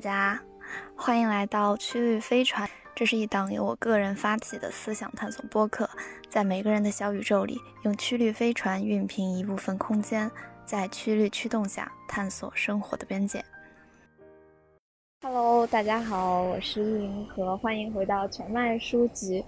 家，欢迎来到曲率飞船。这是一档由我个人发起的思想探索播客，在每个人的小宇宙里，用曲率飞船熨平一部分空间，在曲率驱动下探索生活的边界。Hello，大家好，我是银河，欢迎回到全麦书籍。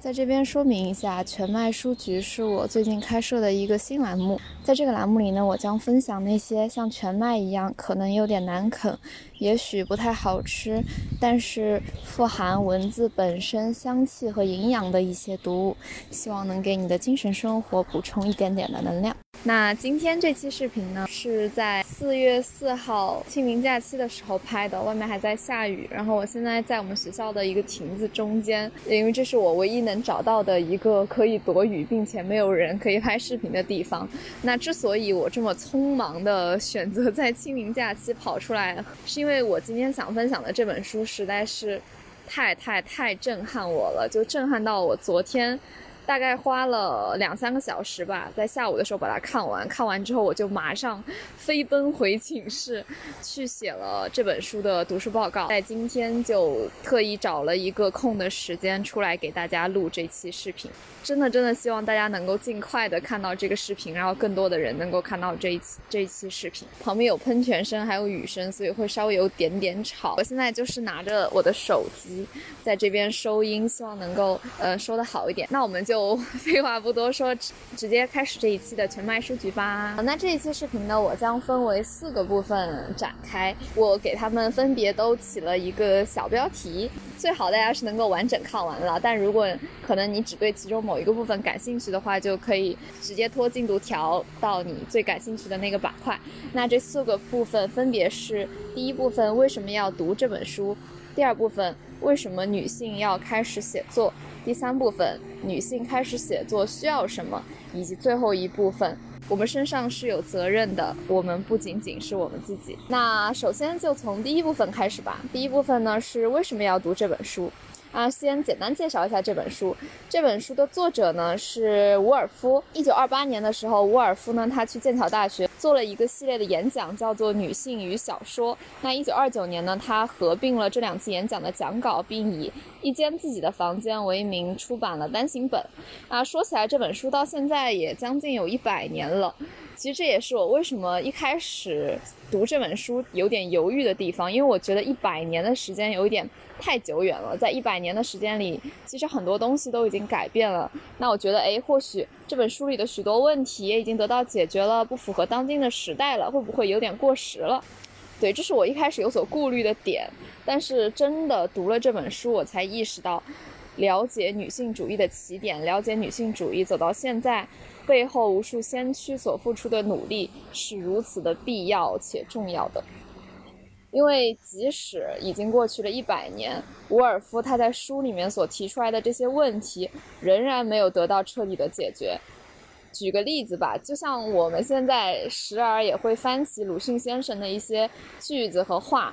在这边说明一下，全麦书局是我最近开设的一个新栏目。在这个栏目里呢，我将分享那些像全麦一样可能有点难啃，也许不太好吃，但是富含文字本身香气和营养的一些读物，希望能给你的精神生活补充一点点的能量。那今天这期视频呢，是在四月四号清明假期的时候拍的，外面还在下雨。然后我现在在我们学校的一个亭子中间，因为这是我唯一能找到的一个可以躲雨并且没有人可以拍视频的地方。那之所以我这么匆忙的选择在清明假期跑出来，是因为我今天想分享的这本书实在是太太太震撼我了，就震撼到我昨天。大概花了两三个小时吧，在下午的时候把它看完。看完之后，我就马上飞奔回寝室，去写了这本书的读书报告。在今天就特意找了一个空的时间出来给大家录这期视频。真的真的希望大家能够尽快的看到这个视频，然后更多的人能够看到这一期这一期视频。旁边有喷泉声，还有雨声，所以会稍微有点点吵。我现在就是拿着我的手机在这边收音，希望能够呃收的好一点。那我们就。废话不多说，直接开始这一期的全麦书局吧。那这一期视频呢，我将分为四个部分展开，我给他们分别都起了一个小标题。最好大家是能够完整看完了，但如果可能你只对其中某一个部分感兴趣的话，就可以直接拖进度条到你最感兴趣的那个板块。那这四个部分分别是：第一部分为什么要读这本书；第二部分为什么女性要开始写作。第三部分，女性开始写作需要什么？以及最后一部分，我们身上是有责任的，我们不仅仅是我们自己。那首先就从第一部分开始吧。第一部分呢是为什么要读这本书？啊，先简单介绍一下这本书。这本书的作者呢是伍尔夫。一九二八年的时候，伍尔夫呢他去剑桥大学做了一个系列的演讲，叫做《女性与小说》。那一九二九年呢，他合并了这两次演讲的讲稿，并以一间自己的房间为名出版了单行本。啊，说起来这本书到现在也将近有一百年了。其实这也是我为什么一开始读这本书有点犹豫的地方，因为我觉得一百年的时间有一点太久远了。在一百年的时间里，其实很多东西都已经改变了。那我觉得，哎，或许这本书里的许多问题也已经得到解决了，不符合当今的时代了，会不会有点过时了？对，这是我一开始有所顾虑的点。但是真的读了这本书，我才意识到，了解女性主义的起点，了解女性主义走到现在。背后无数先驱所付出的努力是如此的必要且重要的，因为即使已经过去了一百年，伍尔夫他在书里面所提出来的这些问题仍然没有得到彻底的解决。举个例子吧，就像我们现在时而也会翻起鲁迅先生的一些句子和话，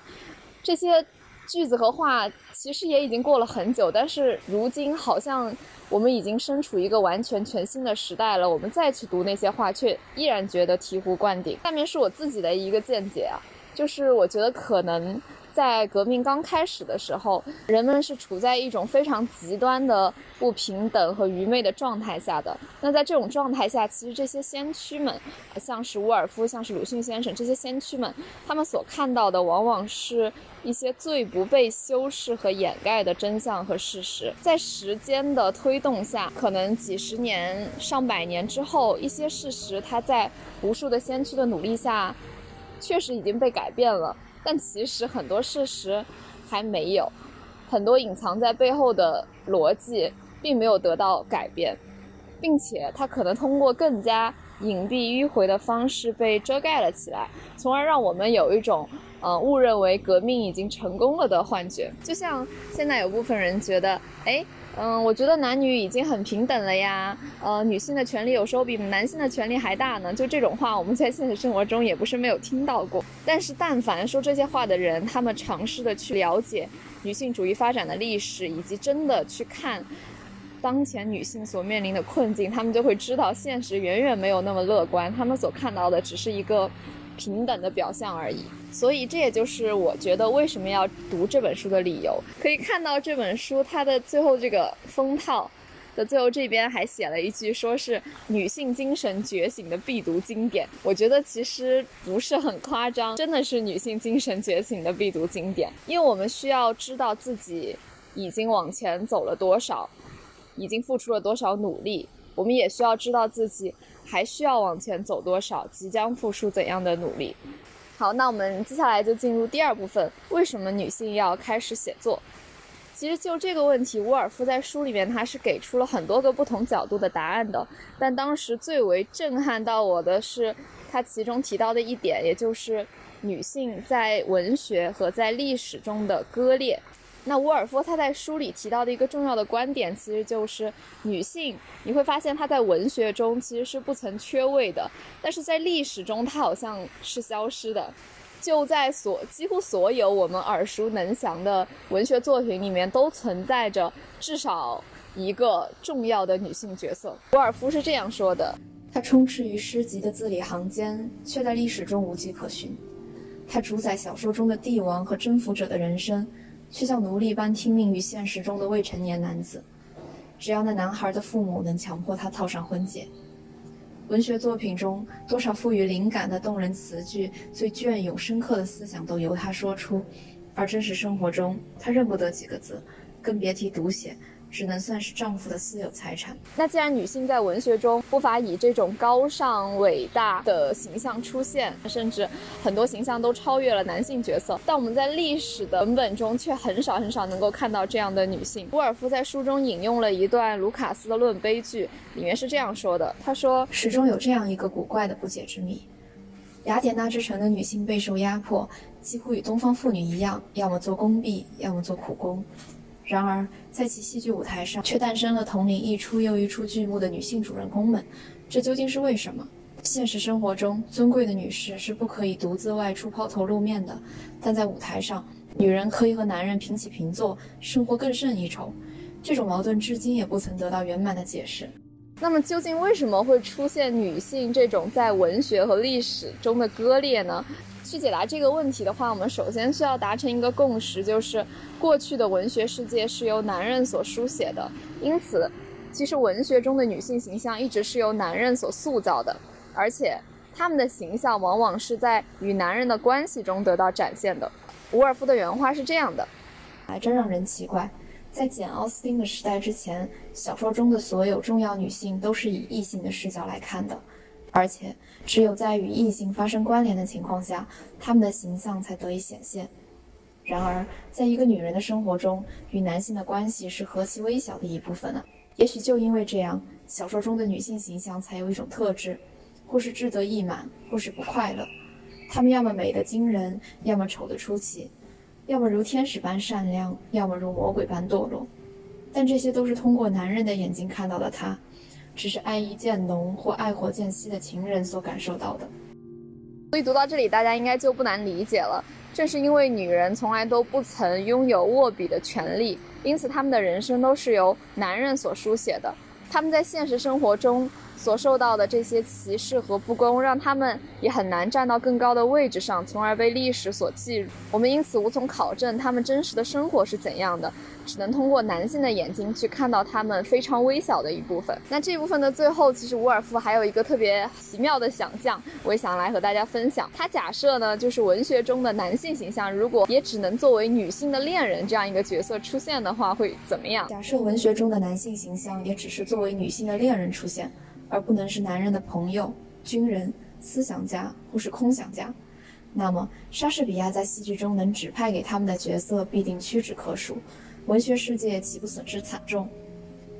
这些句子和话其实也已经过了很久，但是如今好像。我们已经身处一个完全全新的时代了，我们再去读那些话，却依然觉得醍醐灌顶。下面是我自己的一个见解啊，就是我觉得可能。在革命刚开始的时候，人们是处在一种非常极端的不平等和愚昧的状态下的。那在这种状态下，其实这些先驱们，像是沃尔夫，像是鲁迅先生这些先驱们，他们所看到的往往是一些最不被修饰和掩盖的真相和事实。在时间的推动下，可能几十年、上百年之后，一些事实它在无数的先驱的努力下，确实已经被改变了。但其实很多事实还没有，很多隐藏在背后的逻辑并没有得到改变，并且它可能通过更加隐蔽迂回的方式被遮盖了起来，从而让我们有一种呃误认为革命已经成功了的幻觉。就像现在有部分人觉得，哎。嗯，我觉得男女已经很平等了呀。呃，女性的权利有时候比男性的权利还大呢。就这种话，我们在现实生活中也不是没有听到过。但是，但凡说这些话的人，他们尝试的去了解女性主义发展的历史，以及真的去看当前女性所面临的困境，他们就会知道现实远远没有那么乐观。他们所看到的只是一个平等的表象而已。所以这也就是我觉得为什么要读这本书的理由。可以看到这本书它的最后这个封套的最后这边还写了一句，说是女性精神觉醒的必读经典。我觉得其实不是很夸张，真的是女性精神觉醒的必读经典。因为我们需要知道自己已经往前走了多少，已经付出了多少努力，我们也需要知道自己还需要往前走多少，即将付出怎样的努力。好，那我们接下来就进入第二部分，为什么女性要开始写作？其实就这个问题，沃尔夫在书里面他是给出了很多个不同角度的答案的。但当时最为震撼到我的是，他其中提到的一点，也就是女性在文学和在历史中的割裂。那沃尔夫他在书里提到的一个重要的观点，其实就是女性，你会发现她在文学中其实是不曾缺位的，但是在历史中她好像是消失的。就在所几乎所有我们耳熟能详的文学作品里面，都存在着至少一个重要的女性角色。沃尔夫是这样说的：她充斥于诗集的字里行间，却在历史中无迹可寻。她主宰小说中的帝王和征服者的人生。却像奴隶般听命于现实中的未成年男子，只要那男孩的父母能强迫他套上婚戒。文学作品中多少赋予灵感的动人词句、最隽永深刻的思想都由他说出，而真实生活中他认不得几个字，更别提读写。只能算是丈夫的私有财产。那既然女性在文学中不乏以这种高尚伟大的形象出现，甚至很多形象都超越了男性角色，但我们在历史的文本中却很少很少能够看到这样的女性。沃尔夫在书中引用了一段卢卡斯的《论悲剧》，里面是这样说的：“他说，始终有这样一个古怪的不解之谜：雅典娜之城的女性备受压迫，几乎与东方妇女一样，要么做工婢，要么做苦工。”然而，在其戏剧舞台上，却诞生了统领一出又一出剧目的女性主人公们，这究竟是为什么？现实生活中，尊贵的女士是不可以独自外出抛头露面的，但在舞台上，女人可以和男人平起平坐，生活更胜一筹。这种矛盾至今也不曾得到圆满的解释。那么，究竟为什么会出现女性这种在文学和历史中的割裂呢？去解答这个问题的话，我们首先需要达成一个共识，就是过去的文学世界是由男人所书写的，因此，其实文学中的女性形象一直是由男人所塑造的，而且他们的形象往往是在与男人的关系中得到展现的。伍尔夫的原话是这样的：还真让人奇怪，在简·奥斯汀的时代之前，小说中的所有重要女性都是以异性的视角来看的。而且，只有在与异性发生关联的情况下，他们的形象才得以显现。然而，在一个女人的生活中，与男性的关系是何其微小的一部分呢？也许就因为这样，小说中的女性形象才有一种特质：或是志得意满，或是不快乐。她们要么美得惊人，要么丑得出奇；要么如天使般善良，要么如魔鬼般堕落。但这些都是通过男人的眼睛看到的她。只是爱意渐浓或爱火渐熄的情人所感受到的。所以读到这里，大家应该就不难理解了。正是因为女人从来都不曾拥有握笔的权利，因此她们的人生都是由男人所书写的。她们在现实生活中。所受到的这些歧视和不公，让他们也很难站到更高的位置上，从而被历史所记录。我们因此无从考证他们真实的生活是怎样的，只能通过男性的眼睛去看到他们非常微小的一部分。那这部分的最后，其实伍尔夫还有一个特别奇妙的想象，我也想来和大家分享。他假设呢，就是文学中的男性形象，如果也只能作为女性的恋人这样一个角色出现的话，会怎么样？假设文学中的男性形象也只是作为女性的恋人出现。而不能是男人的朋友、军人、思想家或是空想家，那么莎士比亚在戏剧中能指派给他们的角色必定屈指可数，文学世界岂不损失惨重？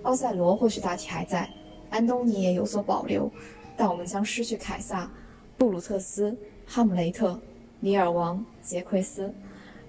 奥赛罗或许大体还在，安东尼也有所保留，但我们将失去凯撒、布鲁特斯、哈姆雷特、李尔王、杰奎斯，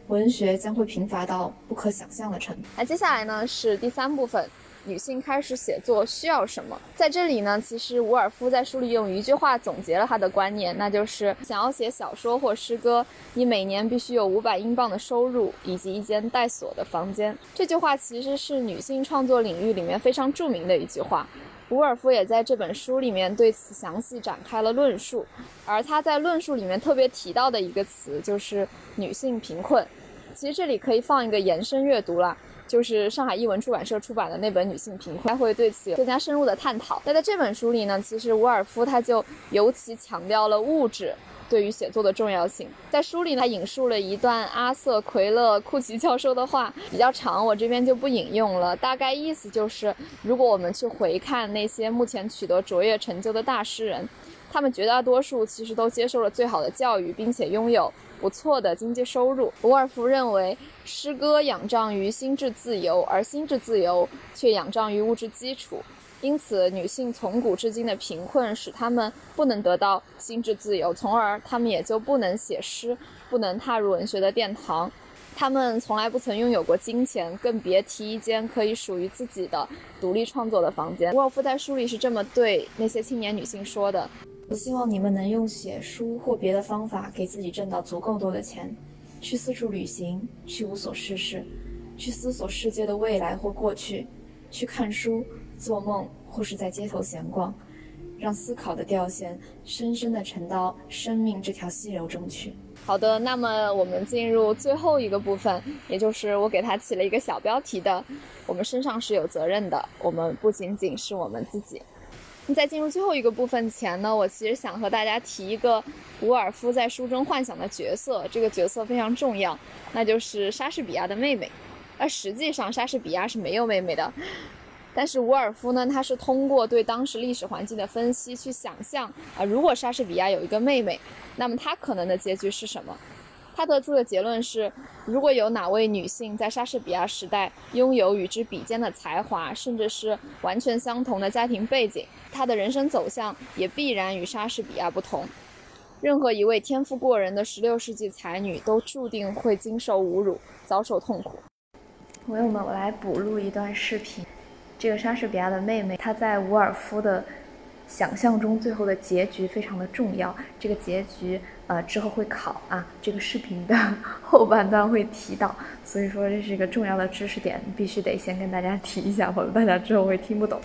文学将会贫乏到不可想象的程度。那接下来呢是第三部分。女性开始写作需要什么？在这里呢，其实伍尔夫在书里用一句话总结了他的观念，那就是想要写小说或诗歌，你每年必须有五百英镑的收入以及一间带锁的房间。这句话其实是女性创作领域里面非常著名的一句话。伍尔夫也在这本书里面对此详细展开了论述，而他在论述里面特别提到的一个词就是女性贫困。其实这里可以放一个延伸阅读了，就是上海译文出版社出版的那本《女性贫困》，还会对此有更加深入的探讨。那在这本书里呢，其实伍尔夫他就尤其强调了物质。对于写作的重要性，在书里呢，他引述了一段阿瑟·奎勒库奇教授的话，比较长，我这边就不引用了。大概意思就是，如果我们去回看那些目前取得卓越成就的大诗人，他们绝大多数其实都接受了最好的教育，并且拥有不错的经济收入。伍尔夫认为，诗歌仰仗于心智自由，而心智自由却仰仗于物质基础。因此，女性从古至今的贫困使她们不能得到心智自由，从而她们也就不能写诗，不能踏入文学的殿堂。她们从来不曾拥有过金钱，更别提一间可以属于自己的独立创作的房间。沃尔夫在书里是这么对那些青年女性说的：“我希望你们能用写书或别的方法给自己挣到足够多的钱，去四处旅行，去无所事事，去思索世界的未来或过去，去看书。”做梦，或是在街头闲逛，让思考的调线深深地沉到生命这条溪流中去。好的，那么我们进入最后一个部分，也就是我给它起了一个小标题的：我们身上是有责任的，我们不仅仅是我们自己。在进入最后一个部分前呢，我其实想和大家提一个伍尔夫在书中幻想的角色，这个角色非常重要，那就是莎士比亚的妹妹。而实际上，莎士比亚是没有妹妹的。但是伍尔夫呢，他是通过对当时历史环境的分析去想象啊，如果莎士比亚有一个妹妹，那么他可能的结局是什么？他得出的结论是，如果有哪位女性在莎士比亚时代拥有与之比肩的才华，甚至是完全相同的家庭背景，她的人生走向也必然与莎士比亚不同。任何一位天赋过人的16世纪才女都注定会经受侮辱，遭受痛苦。朋友们，我来补录一段视频。这个莎士比亚的妹妹，她在伍尔夫的想象中，最后的结局非常的重要。这个结局，呃，之后会考啊，这个视频的后半段会提到，所以说这是一个重要的知识点，必须得先跟大家提一下，否则大家之后会听不懂。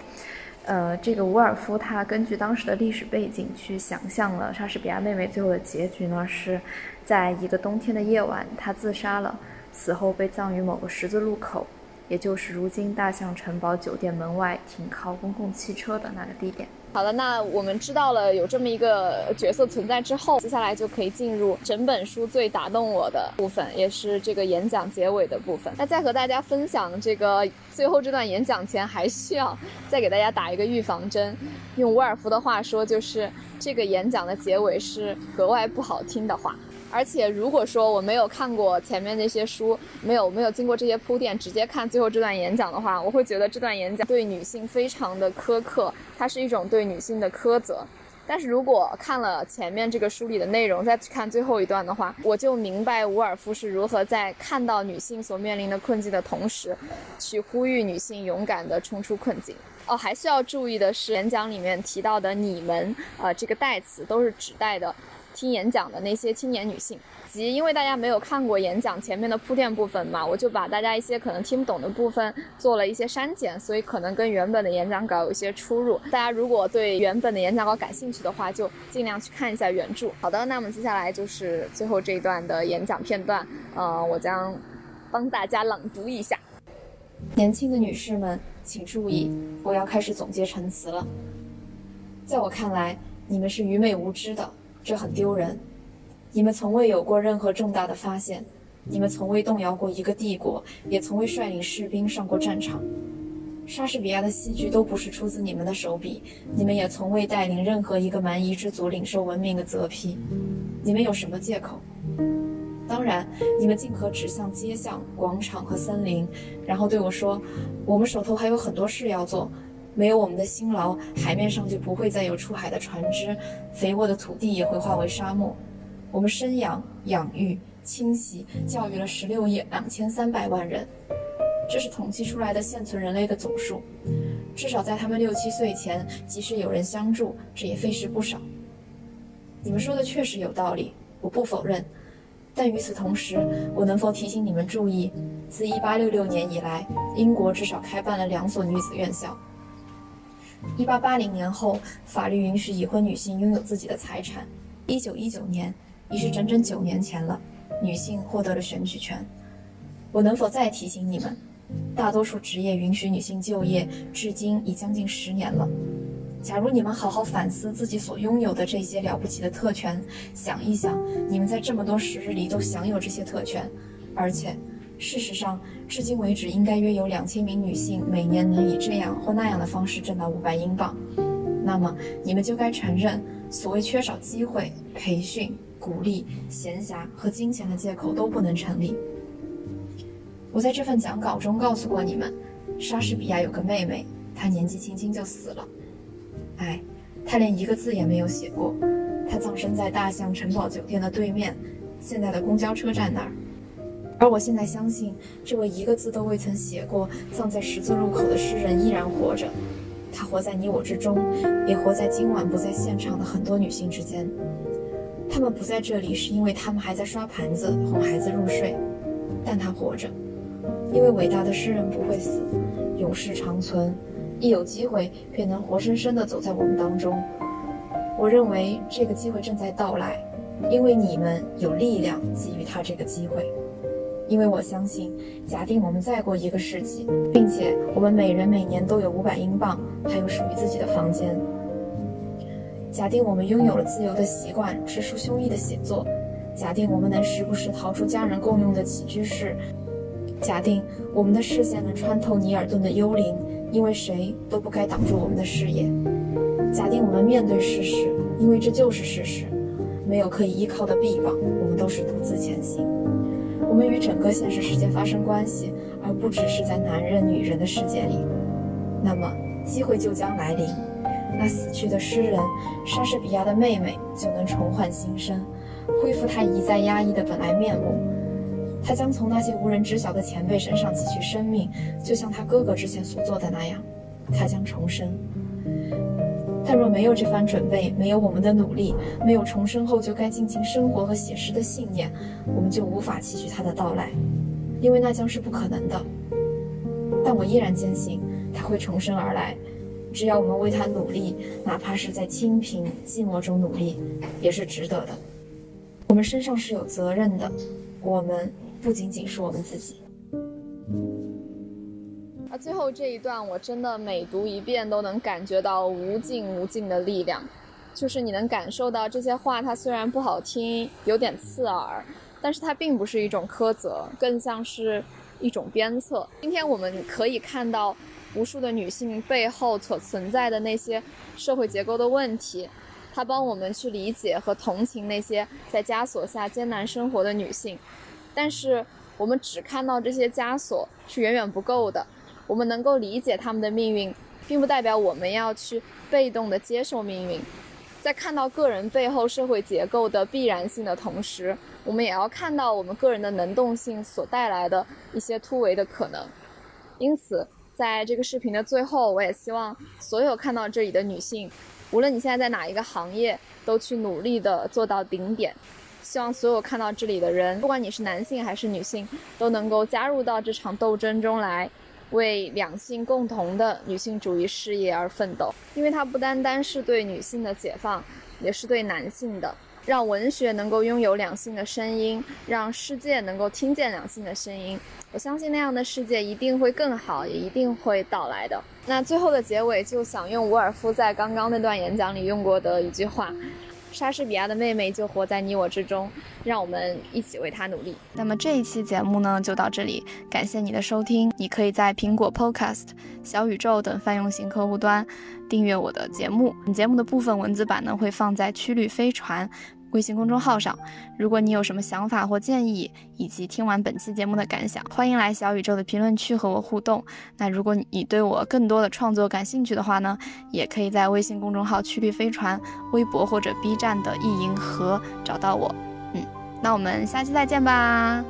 呃，这个伍尔夫他根据当时的历史背景去想象了莎士比亚妹妹最后的结局呢，是在一个冬天的夜晚，她自杀了，死后被葬于某个十字路口。也就是如今大象城堡酒店门外停靠公共汽车的那个地点。好的，那我们知道了有这么一个角色存在之后，接下来就可以进入整本书最打动我的部分，也是这个演讲结尾的部分。那在和大家分享这个最后这段演讲前，还需要再给大家打一个预防针。用沃尔夫的话说，就是这个演讲的结尾是格外不好听的话。而且，如果说我没有看过前面那些书，没有没有经过这些铺垫，直接看最后这段演讲的话，我会觉得这段演讲对女性非常的苛刻，它是一种对女性的苛责。但是如果看了前面这个书里的内容，再去看最后一段的话，我就明白伍尔夫是如何在看到女性所面临的困境的同时，去呼吁女性勇敢地冲出困境。哦，还需要注意的是，演讲里面提到的“你们”呃这个代词都是指代的。听演讲的那些青年女性，及因为大家没有看过演讲前面的铺垫部分嘛，我就把大家一些可能听不懂的部分做了一些删减，所以可能跟原本的演讲稿有一些出入。大家如果对原本的演讲稿感兴趣的话，就尽量去看一下原著。好的，那么接下来就是最后这一段的演讲片段，呃，我将帮大家朗读一下。年轻的女士们，请注意，我要开始总结陈词了。在我看来，你们是愚昧无知的。这很丢人。你们从未有过任何重大的发现，你们从未动摇过一个帝国，也从未率领士兵上过战场。莎士比亚的戏剧都不是出自你们的手笔，你们也从未带领任何一个蛮夷之族领受文明的责批。你们有什么借口？当然，你们尽可指向街巷、广场和森林，然后对我说：“我们手头还有很多事要做。”没有我们的辛劳，海面上就不会再有出海的船只，肥沃的土地也会化为沙漠。我们生养、养育、清洗、教育了十六亿两千三百万人，这是统计出来的现存人类的总数。至少在他们六七岁前，即使有人相助，这也费时不少。你们说的确实有道理，我不否认。但与此同时，我能否提醒你们注意，自一八六六年以来，英国至少开办了两所女子院校。一八八零年后，法律允许已婚女性拥有自己的财产。一九一九年，已是整整九年前了，女性获得了选举权。我能否再提醒你们，大多数职业允许女性就业，至今已将近十年了。假如你们好好反思自己所拥有的这些了不起的特权，想一想，你们在这么多时日里都享有这些特权，而且，事实上，至今为止应该约有两千名女性每年能以这样或那样的方式挣到五百英镑，那么你们就该承认，所谓缺少机会、培训、鼓励、闲暇和金钱的借口都不能成立。我在这份讲稿中告诉过你们，莎士比亚有个妹妹，她年纪轻轻就死了。哎，她连一个字也没有写过。她葬身在大象城堡酒店的对面，现在的公交车站那儿。而我现在相信，这位一个字都未曾写过、葬在十字路口的诗人依然活着。他活在你我之中，也活在今晚不在现场的很多女性之间。她们不在这里，是因为她们还在刷盘子、哄孩子入睡。但他活着，因为伟大的诗人不会死，永世长存。一有机会，便能活生生地走在我们当中。我认为这个机会正在到来，因为你们有力量给予他这个机会。因为我相信，假定我们再过一个世纪，并且我们每人每年都有五百英镑，还有属于自己的房间。假定我们拥有了自由的习惯，直抒胸臆的写作。假定我们能时不时逃出家人共用的起居室。假定我们的视线能穿透尼尔顿的幽灵。因为谁都不该挡住我们的视野。假定我们面对事实，因为这就是事实，没有可以依靠的臂膀，我们都是独自前行。我们与整个现实世界发生关系，而不只是在男人、女人的世界里。那么，机会就将来临，那死去的诗人莎士比亚的妹妹就能重焕新生，恢复她一再压抑的本来面目。他将从那些无人知晓的前辈身上汲取生命，就像他哥哥之前所做的那样，他将重生。但若没有这番准备，没有我们的努力，没有重生后就该尽情生活和写诗的信念，我们就无法期许他的到来，因为那将是不可能的。但我依然坚信他会重生而来，只要我们为他努力，哪怕是在清贫寂寞中努力，也是值得的。我们身上是有责任的，我们。不仅仅是我们自己。啊，最后这一段我真的每读一遍都能感觉到无尽无尽的力量，就是你能感受到这些话，它虽然不好听，有点刺耳，但是它并不是一种苛责，更像是一种鞭策。今天我们可以看到无数的女性背后所存在的那些社会结构的问题，它帮我们去理解和同情那些在枷锁下艰难生活的女性。但是我们只看到这些枷锁是远远不够的。我们能够理解他们的命运，并不代表我们要去被动的接受命运。在看到个人背后社会结构的必然性的同时，我们也要看到我们个人的能动性所带来的一些突围的可能。因此，在这个视频的最后，我也希望所有看到这里的女性，无论你现在在哪一个行业，都去努力的做到顶点。希望所有看到这里的人，不管你是男性还是女性，都能够加入到这场斗争中来，为两性共同的女性主义事业而奋斗。因为它不单单是对女性的解放，也是对男性的。让文学能够拥有两性的声音，让世界能够听见两性的声音。我相信那样的世界一定会更好，也一定会到来的。那最后的结尾，就想用伍尔夫在刚刚那段演讲里用过的一句话。莎士比亚的妹妹就活在你我之中，让我们一起为她努力。那么这一期节目呢，就到这里，感谢你的收听。你可以在苹果 Podcast、小宇宙等泛用型客户端订阅我的节目。节目的部分文字版呢，会放在曲率飞船。微信公众号上，如果你有什么想法或建议，以及听完本期节目的感想，欢迎来小宇宙的评论区和我互动。那如果你对我更多的创作感兴趣的话呢，也可以在微信公众号“曲率飞船”、微博或者 B 站的“意银河”找到我。嗯，那我们下期再见吧。